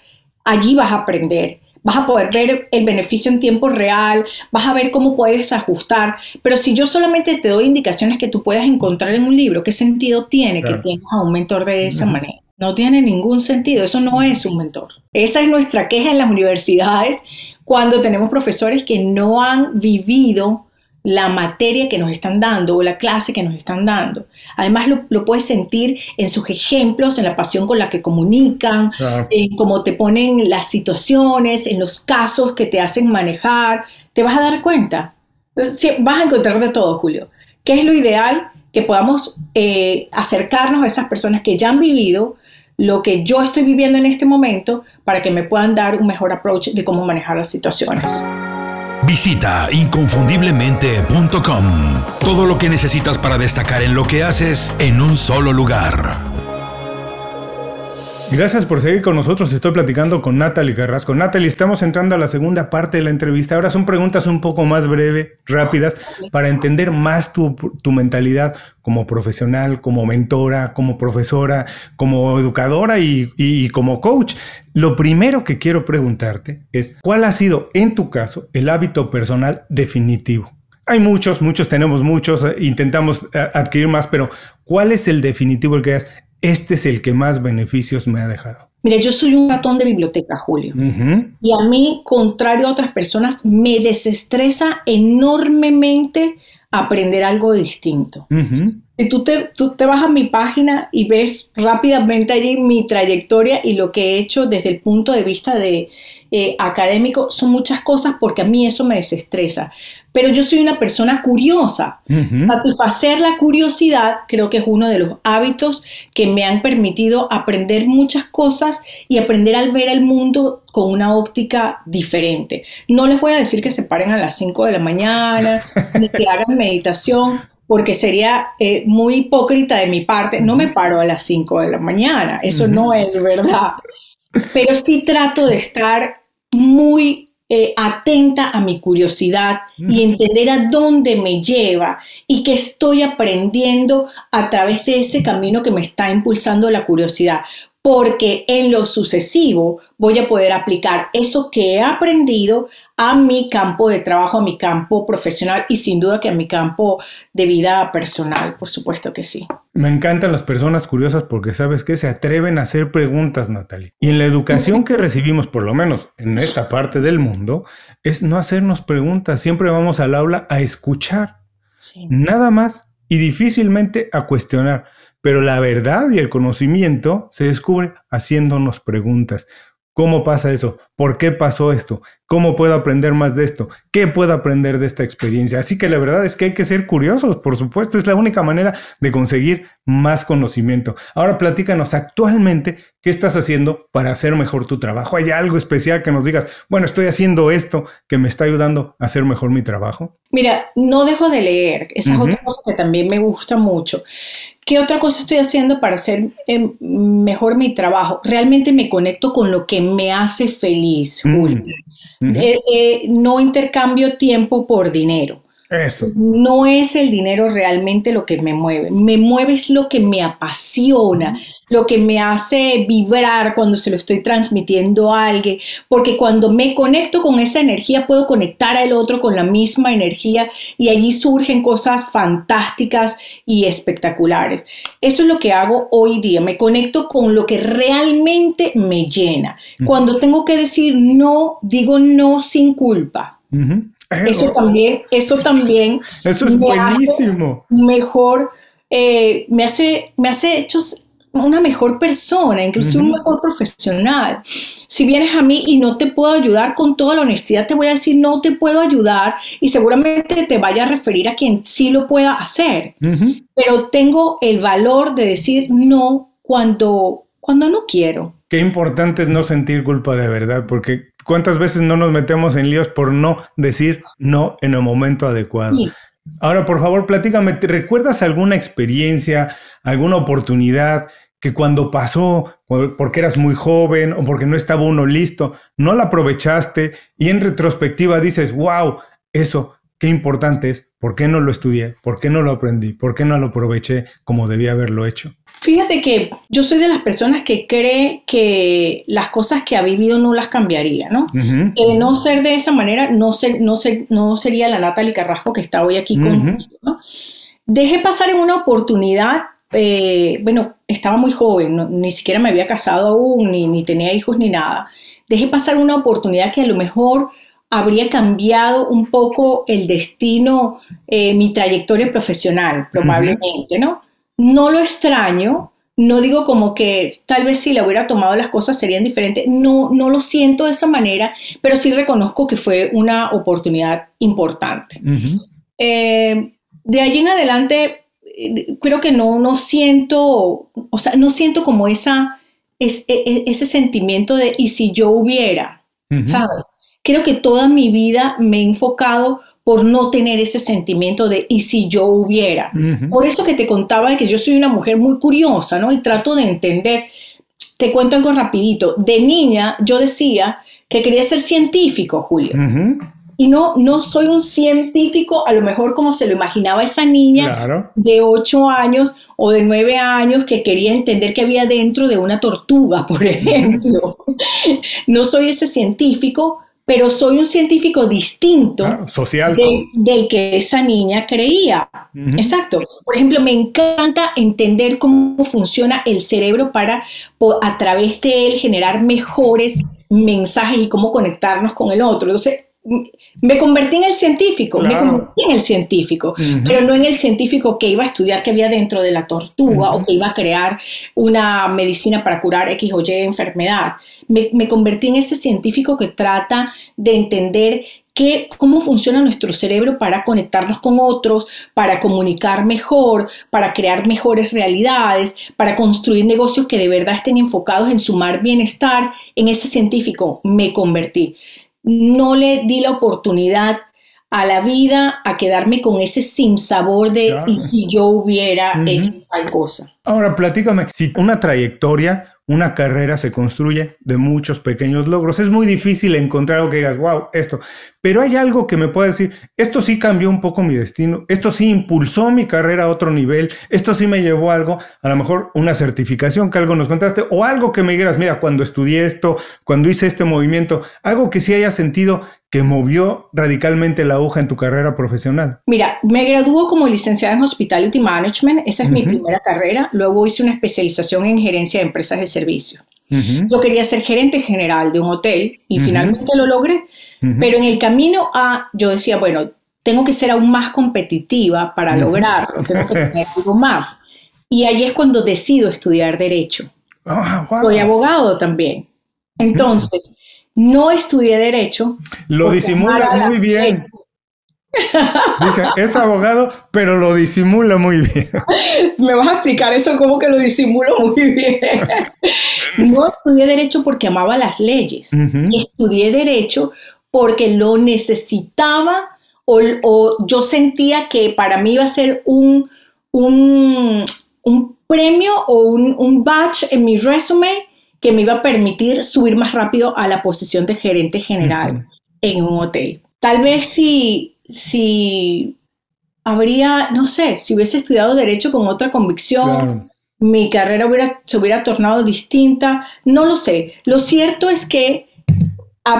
allí vas a aprender vas a poder ver el beneficio en tiempo real, vas a ver cómo puedes ajustar, pero si yo solamente te doy indicaciones que tú puedas encontrar en un libro, ¿qué sentido tiene que tengas a un mentor de esa manera? No tiene ningún sentido, eso no es un mentor. Esa es nuestra queja en las universidades cuando tenemos profesores que no han vivido la materia que nos están dando o la clase que nos están dando. Además lo, puedes sentir en sus ejemplos, en la pasión con la que comunican, en cómo te ponen las situaciones, en los casos que te hacen manejar. Te vas a dar cuenta. Vas a encontrar de todo, Julio. ¿Qué es lo ideal? Que podamos eh, acercarnos a esas personas que ya han vivido lo que yo estoy viviendo en este momento para que me puedan dar un mejor approach de cómo manejar las situaciones. Visita inconfundiblemente.com. Todo lo que necesitas para destacar en lo que haces en un solo lugar. Gracias por seguir con nosotros. Estoy platicando con Natalie Carrasco. Natalie, estamos entrando a la segunda parte de la entrevista. Ahora son preguntas un poco más breves, rápidas, para entender más tu, mentalidad como profesional, como mentora, como profesora, como educadora y, como coach. Lo primero que quiero preguntarte es, ¿cuál ha sido, en tu caso, el hábito personal definitivo? Hay muchos, muchos tenemos muchos, eh, intentamos eh, adquirir más, pero ¿cuál es el definitivo el que es? Este es el que más beneficios me ha dejado. Mire, yo soy un ratón de biblioteca, Julio. Y a mí, contrario a otras personas, me desestresa enormemente aprender algo distinto. Si tú te, tú te vas a mi página y ves rápidamente allí mi trayectoria y lo que he hecho desde el punto de vista de eh, académico, son muchas cosas porque a mí eso me desestresa pero yo soy una persona curiosa. Satisfacer la curiosidad creo que es uno de los hábitos que me han permitido aprender muchas cosas y aprender al ver el mundo con una óptica diferente. No les voy a decir que se paren a las 5 de la mañana, ni que hagan meditación, porque sería eh, muy hipócrita de mi parte. No me paro a las 5 de la mañana, eso no es verdad. Pero sí trato de estar muy eh, atenta a mi curiosidad y entender a dónde me lleva y que estoy aprendiendo a través de ese camino que me está impulsando la curiosidad. Porque en lo sucesivo voy a poder aplicar eso que he aprendido a mi campo de trabajo, a mi campo profesional y sin duda que a mi campo de vida personal, por supuesto que sí. Me encantan las personas curiosas porque sabes que se atreven a hacer preguntas, Natalie. Y en la educación que recibimos, por lo menos en esta parte del mundo, es no hacernos preguntas. Siempre vamos al aula a escuchar. Nada más y difícilmente a cuestionar. Pero la verdad y el conocimiento se descubre haciéndonos preguntas. ¿Cómo pasa eso? ¿Por qué pasó esto? ¿Cómo puedo aprender más de esto? ¿Qué puedo aprender de esta experiencia? Así que la verdad es que hay que ser curiosos, por supuesto, es la única manera de conseguir más conocimiento. Ahora platícanos actualmente qué estás haciendo para hacer mejor tu trabajo. ¿Hay algo especial que nos digas, bueno, estoy haciendo esto que me está ayudando a hacer mejor mi trabajo? Mira, no dejo de leer, esa es otra cosa que también me gusta mucho. ¿Qué otra cosa estoy haciendo para hacer em, mejor mi trabajo? Realmente me conecto con lo que me hace feliz, mm, Eh, eh, no intercambio tiempo por dinero. Eso. No es el dinero realmente lo que me mueve. Me mueve es lo que me apasiona, lo que me hace vibrar cuando se lo estoy transmitiendo a alguien. Porque cuando me conecto con esa energía, puedo conectar al otro con la misma energía y allí surgen cosas fantásticas y espectaculares. Eso es lo que hago hoy día. Me conecto con lo que realmente me llena. Cuando tengo que decir no, digo no sin culpa. Eso también, eso también. Eso es buenísimo. Mejor, eh, me hace, me hace hechos una mejor persona, incluso un mejor profesional. Si vienes a mí y no te puedo ayudar con toda la honestidad, te voy a decir no te puedo ayudar y seguramente te vaya a referir a quien sí lo pueda hacer. Pero tengo el valor de decir no cuando, cuando no quiero. Qué importante es no sentir culpa de verdad, porque ¿Cuántas veces no nos metemos en líos por no decir no en el momento adecuado? Ahora, por favor, platícame, ¿te recuerdas alguna experiencia, alguna oportunidad que cuando pasó, porque eras muy joven o porque no estaba uno listo, no la aprovechaste y en retrospectiva dices, wow, eso, qué importante es, ¿por qué no lo estudié? ¿Por qué no lo aprendí? ¿Por qué no lo aproveché como debía haberlo hecho? Fíjate que yo soy de las personas que cree que las cosas que ha vivido no las cambiaría, ¿no? De no ser de esa manera, no, no, no sería la Natalie Carrasco que está hoy aquí conmigo, ¿no? Dejé pasar en una oportunidad, eh, bueno, estaba muy joven, ni siquiera me había casado aún, ni, ni tenía hijos ni nada. Dejé pasar una oportunidad que a lo mejor habría cambiado un poco el destino, eh, mi trayectoria profesional, probablemente, ¿no? No lo extraño, no digo como que tal vez si le hubiera tomado las cosas serían diferentes, no, no lo siento de esa manera, pero sí reconozco que fue una oportunidad importante. Eh, de allí en adelante, creo que no, no siento, o sea, no siento como esa, es, e, e, ese sentimiento de, y si yo hubiera, ¿sabes? Creo que toda mi vida me he enfocado por no tener ese sentimiento de y si yo hubiera. Por eso que te contaba de que yo soy una mujer muy curiosa, ¿no? Y trato de entender. Te cuento algo rapidito. De niña yo decía que quería ser científico, Julio. Y no, no soy un científico, a lo mejor como se lo imaginaba esa niña de 8 años o de 9 años que quería entender qué había dentro de una tortuga, por ejemplo. no soy ese científico, pero soy un científico distinto social. del que esa niña creía. Exacto. Por ejemplo, me encanta entender cómo funciona el cerebro para a través de él generar mejores mensajes y cómo conectarnos con el otro. Entonces, me convertí en el científico, me convertí en el científico, pero no en el científico que iba a estudiar qué había dentro de la tortuga o que iba a crear una medicina para curar X o Y enfermedad. Me, me convertí en ese científico que trata de entender qué, cómo funciona nuestro cerebro para conectarnos con otros, para comunicar mejor, para crear mejores realidades, para construir negocios que de verdad estén enfocados en sumar bienestar. En ese científico me convertí no le di la oportunidad a la vida a quedarme con ese sin sabor de y si yo hubiera hecho tal cosa. Ahora platícame, si una trayectoria una carrera se construye de muchos pequeños logros. Es muy difícil encontrar algo que digas, wow, esto. Pero hay algo que me puede decir, esto sí cambió un poco mi destino, esto sí impulsó mi carrera a otro nivel, esto sí me llevó a algo, a lo mejor una certificación que algo nos contaste, o algo que me digas, mira, cuando estudié esto, cuando hice este movimiento, algo que sí haya sentido que movió radicalmente la aguja en tu carrera profesional? Mira, me graduó como licenciada en Hospitality Management, esa es mi primera carrera, luego hice una especialización en gerencia de empresas de servicio. Yo quería ser gerente general de un hotel y finalmente lo logré, pero en el camino a, yo decía, bueno, tengo que ser aún más competitiva para lograrlo, tengo que tener algo más. Y ahí es cuando decido estudiar derecho. Ah, Soy abogado también. Entonces, no estudié derecho. Lo disimulas muy bien. Dice, es abogado, pero lo disimula muy bien. Me vas a explicar eso, como que lo disimulo muy bien. No estudié derecho porque amaba las leyes. Estudié derecho porque lo necesitaba o, yo sentía que para mí iba a ser un, un, premio o un, un badge en mi resumen que me iba a permitir subir más rápido a la posición de gerente general en un hotel. Tal vez si, si habría, no sé, si hubiese estudiado derecho con otra convicción, mi carrera hubiera, se hubiera tornado distinta, no lo sé. Lo cierto es que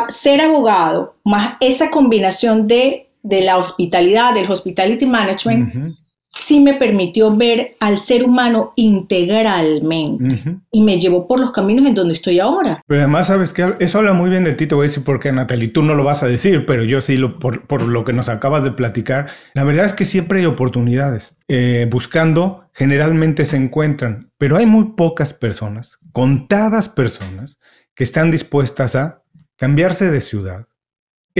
ser abogado más esa combinación de, de la hospitalidad, del hospitality management, sí me permitió ver al ser humano integralmente y me llevó por los caminos en donde estoy ahora. Pero además, sabes que eso habla muy bien de ti, te voy a decir porque Natalie, tú no lo vas a decir, pero yo sí, lo, por, lo que nos acabas de platicar, la verdad es que siempre hay oportunidades. Eh, buscando, generalmente se encuentran, pero hay muy pocas personas, contadas personas, que están dispuestas a cambiarse de ciudad,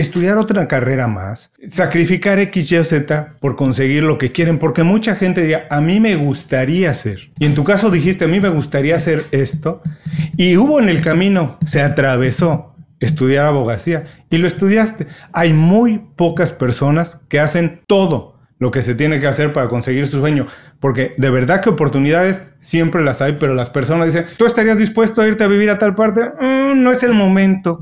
estudiar otra carrera más, sacrificar X, Y, Z por conseguir lo que quieren, porque mucha gente diría, a mí me gustaría hacer. Y en tu caso dijiste, a mí me gustaría hacer esto. Y hubo en el camino, se atravesó estudiar abogacía y lo estudiaste. Hay muy pocas personas que hacen todo lo que se tiene que hacer para conseguir su sueño, porque de verdad que oportunidades siempre las hay, pero las personas dicen, ¿tú estarías dispuesto a irte a vivir a tal parte? Mm, no es el momento.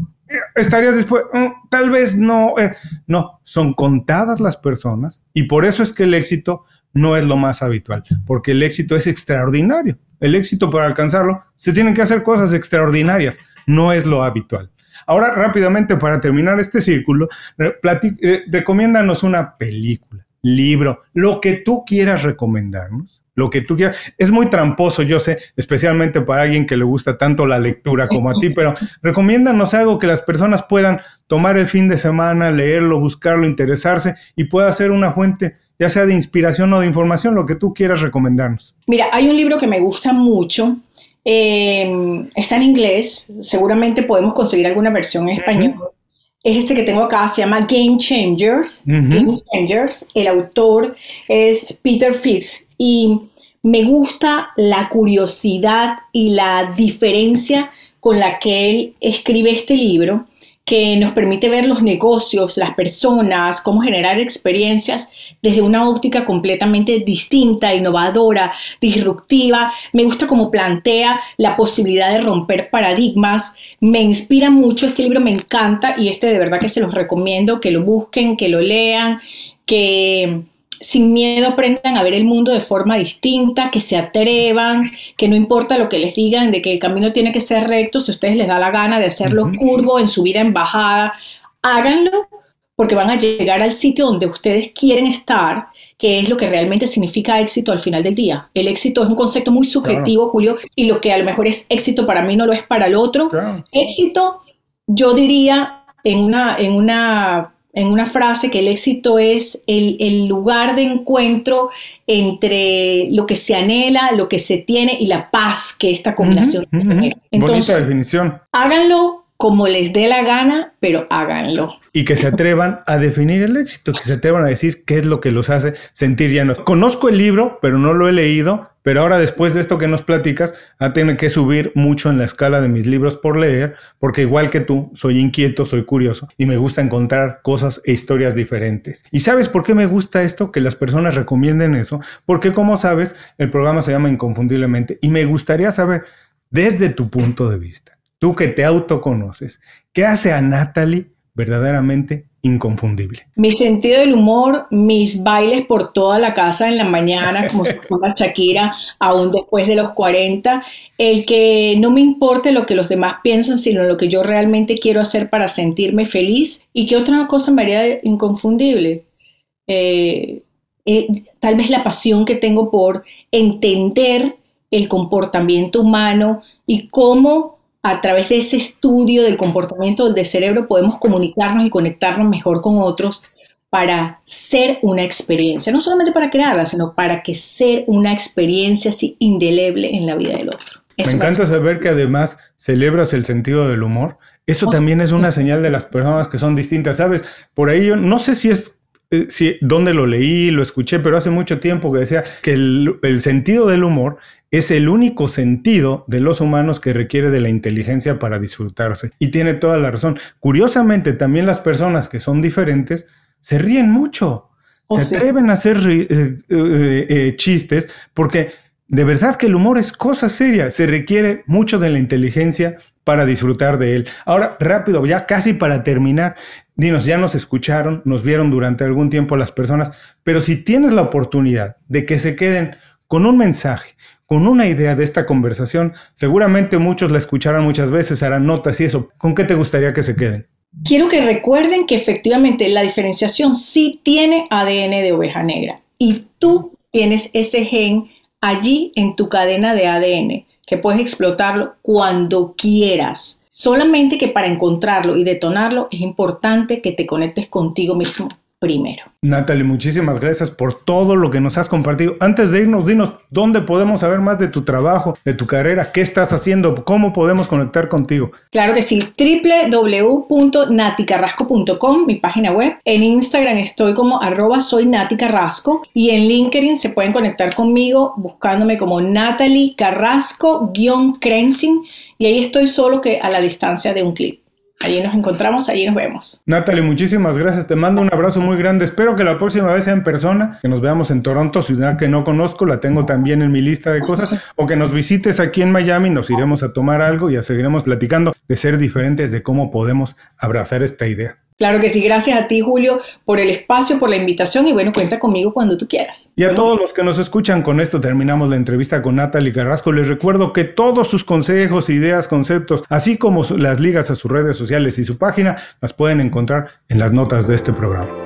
¿Estarías dispuesto? Mm, tal vez no. Eh, no, son contadas las personas y por eso es que el éxito no es lo más habitual, porque el éxito es extraordinario. El éxito para alcanzarlo se tienen que hacer cosas extraordinarias, no es lo habitual. Ahora, rápidamente, para terminar este círculo, eh, recomiéndanos una película, libro, lo que tú quieras recomendarnos, lo que tú quieras. Es muy tramposo, yo sé, especialmente para alguien que le gusta tanto la lectura como a ti, pero recomiéndanos algo que las personas puedan tomar el fin de semana, leerlo, buscarlo, interesarse y pueda ser una fuente ya sea de inspiración o de información, lo que tú quieras recomendarnos. Mira, hay un libro que me gusta mucho, eh, está en inglés, seguramente podemos conseguir alguna versión en español. Es este que tengo acá, se llama Game Changers. Game Changers. El autor es Peter Fix y me gusta la curiosidad y la diferencia con la que él escribe este libro que nos permite ver los negocios, las personas, cómo generar experiencias desde una óptica completamente distinta, innovadora, disruptiva. Me gusta cómo plantea la posibilidad de romper paradigmas. Me inspira mucho este libro, me encanta y este de verdad que se los recomiendo, que lo busquen, que lo lean, que sin miedo aprendan a ver el mundo de forma distinta, que se atrevan, que no importa lo que les digan, de que el camino tiene que ser recto, si a ustedes les da la gana de hacerlo curvo en su vida en bajada, háganlo porque van a llegar al sitio donde ustedes quieren estar, que es lo que realmente significa éxito al final del día. El éxito es un concepto muy subjetivo, Julio, y lo que a lo mejor es éxito para mí no lo es para el otro. Éxito, yo diría en una, en una en una frase que el éxito es el, lugar de encuentro entre lo que se anhela, lo que se tiene y la paz que esta combinación Entonces, Bonita definición. Háganlo como les dé la gana, pero háganlo. Y que se atrevan a definir el éxito, que se atrevan a decir qué es lo que los hace sentir llenos. Conozco el libro, pero no lo he leído, pero ahora después de esto que nos platicas, a tener que subir mucho en la escala de mis libros por leer, porque igual que tú, soy inquieto, soy curioso y me gusta encontrar cosas e historias diferentes. ¿Y sabes por qué me gusta esto? Que las personas recomienden eso, porque como sabes, el programa se llama Inconfundiblemente y me gustaría saber desde tu punto de vista tú que te autoconoces, ¿qué hace a Natalie verdaderamente inconfundible? Mi sentido del humor, mis bailes por toda la casa en la mañana, como si fuera Shakira, aún después de los 40, el que no me importe lo que los demás piensan, sino lo que yo realmente quiero hacer para sentirme feliz. ¿Y qué otra cosa me haría inconfundible? Eh, eh, tal vez la pasión que tengo por entender el comportamiento humano y cómo a través de ese estudio del comportamiento del cerebro podemos comunicarnos y conectarnos mejor con otros para ser una experiencia, no solamente para crearla, sino para que ser una experiencia así indeleble en la vida del otro. Me encanta saber que además celebras el sentido del humor. Eso también es una señal de las personas que son distintas, ¿sabes? Por ahí yo no sé si es eh, sí, dónde lo leí, lo escuché, pero hace mucho tiempo que decía que el, el, sentido del humor es el único sentido de los humanos que requiere de la inteligencia para disfrutarse. Y tiene toda la razón. Curiosamente, también las personas que son diferentes se ríen mucho. Oh, se atreven a hacer eh, eh, eh, chistes porque de verdad que el humor es cosa seria. Se requiere mucho de la inteligencia para disfrutar de él. Ahora, rápido, ya casi para terminar, dinos, ya nos escucharon, nos vieron durante algún tiempo las personas, pero si tienes la oportunidad de que se queden con un mensaje, con una idea de esta conversación. Seguramente muchos la escucharán muchas veces, harán notas y eso. ¿Con qué te gustaría que se queden? Quiero que recuerden que efectivamente la diferenciación sí tiene ADN de oveja negra y tú tienes ese gen allí en tu cadena de ADN que puedes explotarlo cuando quieras. Solamente que para encontrarlo y detonarlo es importante que te conectes contigo mismo primero. Natalie, muchísimas gracias por todo lo que nos has compartido. Antes de irnos, dinos dónde podemos saber más de tu trabajo, de tu carrera, qué estás haciendo, cómo podemos conectar contigo. Claro que sí, www.naticarrasco.com, mi página web. En Instagram estoy como arroba soy Nati Carrasco y en LinkedIn se pueden conectar conmigo buscándome como Natalie Carrasco-Crensing y ahí estoy solo que a la distancia de un clip. Allí nos encontramos, allí nos vemos. Natalie, muchísimas gracias. Te mando un abrazo muy grande. Espero que la próxima vez sea en persona, que nos veamos en Toronto, ciudad que no conozco, la tengo también en mi lista de cosas, o que nos visites aquí en Miami, nos iremos a tomar algo y seguiremos platicando de ser diferentes, de cómo podemos abrazar esta idea. Claro que sí, gracias a ti Julio por el espacio, por la invitación y bueno, cuenta conmigo cuando tú quieras. Y a todos los que nos escuchan, con esto terminamos la entrevista con Natalie Carrasco. Les recuerdo que todos sus consejos, ideas, conceptos, así como las ligas a sus redes sociales y su página, las pueden encontrar en las notas de este programa.